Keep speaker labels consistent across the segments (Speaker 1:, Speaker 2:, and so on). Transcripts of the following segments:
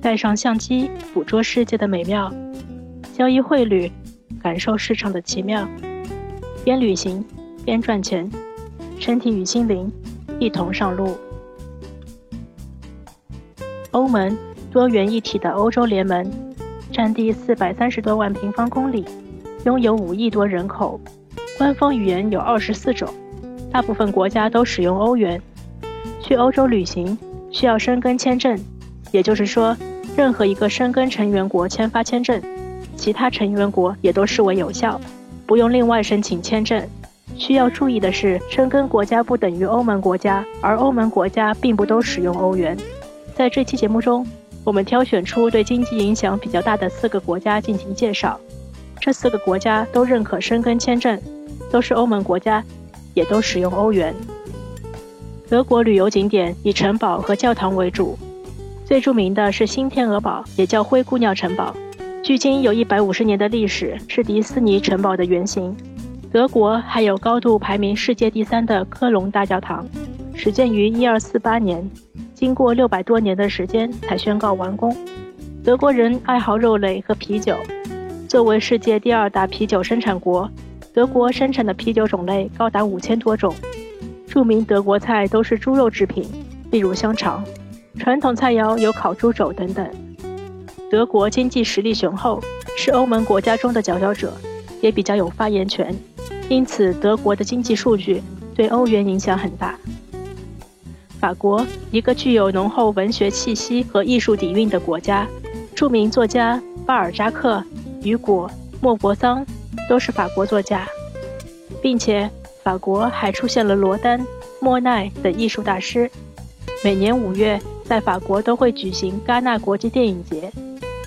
Speaker 1: 带上相机，捕捉世界的美妙；交易汇率，感受市场的奇妙。边旅行边赚钱，身体与心灵一同上路。欧盟多元一体的欧洲联盟，占地四百三十多万平方公里，拥有五亿多人口，官方语言有二十四种，大部分国家都使用欧元。去欧洲旅行需要申根签证，也就是说。任何一个申根成员国签发签证，其他成员国也都视为有效，不用另外申请签证。需要注意的是，申根国家不等于欧盟国家，而欧盟国家并不都使用欧元。在这期节目中，我们挑选出对经济影响比较大的四个国家进行介绍。这四个国家都认可申根签证，都是欧盟国家，也都使用欧元。德国旅游景点以城堡和教堂为主。最著名的是新天鹅堡，也叫灰姑娘城堡，距今有一百五十年的历史，是迪斯尼城堡的原型。德国还有高度排名世界第三的科隆大教堂，始建于一二四八年，经过六百多年的时间才宣告完工。德国人爱好肉类和啤酒，作为世界第二大啤酒生产国，德国生产的啤酒种类高达五千多种。著名德国菜都是猪肉制品，例如香肠。传统菜肴有烤猪肘等等。德国经济实力雄厚，是欧盟国家中的佼佼者，也比较有发言权，因此德国的经济数据对欧元影响很大。法国，一个具有浓厚文学气息和艺术底蕴的国家，著名作家巴尔扎克、雨果、莫泊桑都是法国作家，并且法国还出现了罗丹、莫奈等艺术大师。每年五月。在法国都会举行戛纳国际电影节，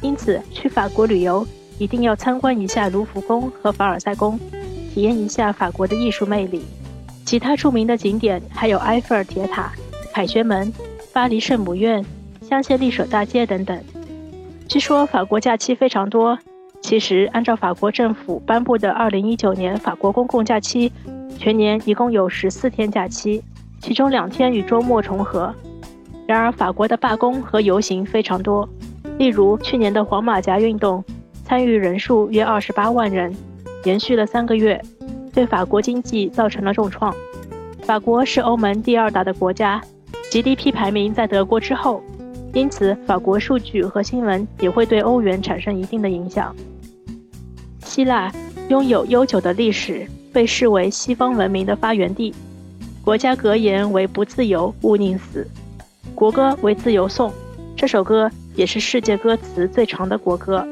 Speaker 1: 因此去法国旅游一定要参观一下卢浮宫和凡尔赛宫，体验一下法国的艺术魅力。其他著名的景点还有埃菲尔铁塔、凯旋门、巴黎圣母院、香榭丽舍大街等等。据说法国假期非常多，其实按照法国政府颁布的2019年法国公共假期，全年一共有十四天假期，其中两天与周末重合。然而，法国的罢工和游行非常多。例如，去年的黄马甲运动，参与人数约二十八万人，延续了三个月，对法国经济造成了重创。法国是欧盟第二大的国家，GDP 排名在德国之后，因此法国数据和新闻也会对欧元产生一定的影响。希腊拥有悠久的历史，被视为西方文明的发源地，国家格言为“不自由，勿宁死”。国歌为《自由颂》，这首歌也是世界歌词最长的国歌。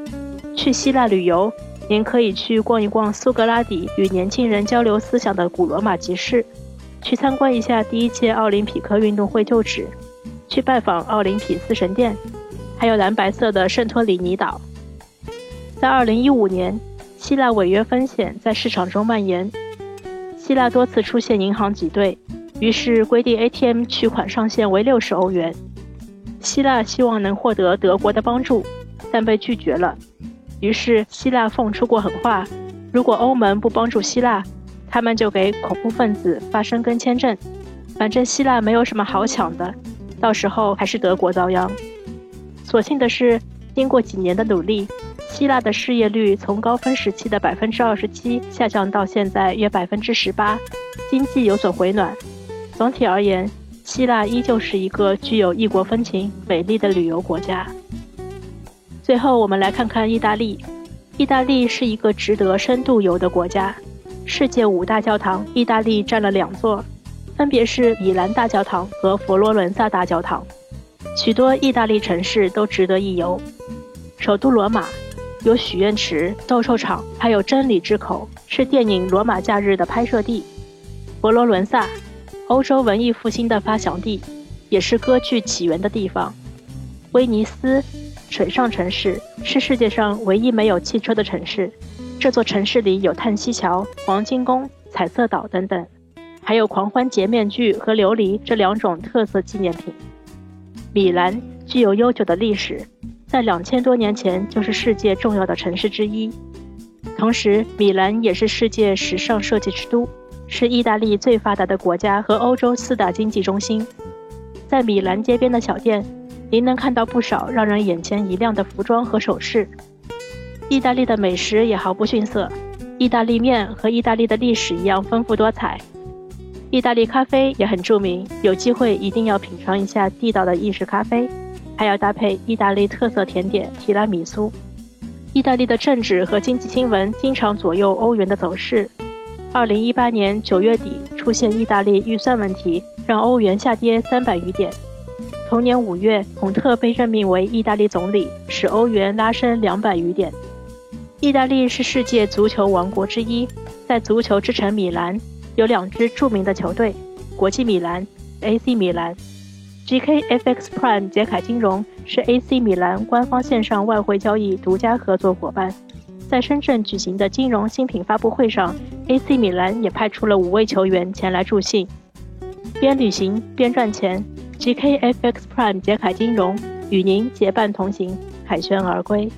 Speaker 1: 去希腊旅游，您可以去逛一逛苏格拉底与年轻人交流思想的古罗马集市，去参观一下第一届奥林匹克运动会旧址，去拜访奥林匹斯神殿，还有蓝白色的圣托里尼岛。在2015年，希腊违约风险在市场中蔓延，希腊多次出现银行挤兑。于是规定 ATM 取款上限为六十欧元。希腊希望能获得德国的帮助，但被拒绝了。于是希腊放出过狠话：如果欧盟不帮助希腊，他们就给恐怖分子发申根签证。反正希腊没有什么好抢的，到时候还是德国遭殃。所幸的是，经过几年的努力，希腊的失业率从高峰时期的百分之二十七下降到现在约百分之十八，经济有所回暖。总体而言，希腊依旧是一个具有异国风情、美丽的旅游国家。最后，我们来看看意大利。意大利是一个值得深度游的国家。世界五大教堂，意大利占了两座，分别是米兰大教堂和佛罗伦萨大教堂。许多意大利城市都值得一游。首都罗马有许愿池、斗兽场，还有真理之口，是电影《罗马假日》的拍摄地。佛罗伦萨。欧洲文艺复兴的发祥地，也是歌剧起源的地方。威尼斯，水上城市，是世界上唯一没有汽车的城市。这座城市里有叹息桥、黄金宫、彩色岛等等，还有狂欢节面具和琉璃这两种特色纪念品。米兰具有悠久的历史，在两千多年前就是世界重要的城市之一。同时，米兰也是世界时尚设计之都。是意大利最发达的国家和欧洲四大经济中心。在米兰街边的小店，您能看到不少让人眼前一亮的服装和首饰。意大利的美食也毫不逊色，意大利面和意大利的历史一样丰富多彩。意大利咖啡也很著名，有机会一定要品尝一下地道的意式咖啡，还要搭配意大利特色甜点提拉米苏。意大利的政治和经济新闻经常左右欧元的走势。二零一八年九月底出现意大利预算问题，让欧元下跌三百余点。同年五月，孔特被任命为意大利总理，使欧元拉升两百余点。意大利是世界足球王国之一，在足球之城米兰有两支著名的球队：国际米兰 （AC 米兰）。GKFX Prime 捷凯金融是 AC 米兰官方线上外汇交易独家合作伙伴。在深圳举行的金融新品发布会上，AC 米兰也派出了五位球员前来助兴。边旅行边赚钱，GKFX Prime 捷凯金融与您结伴同行，凯旋而归。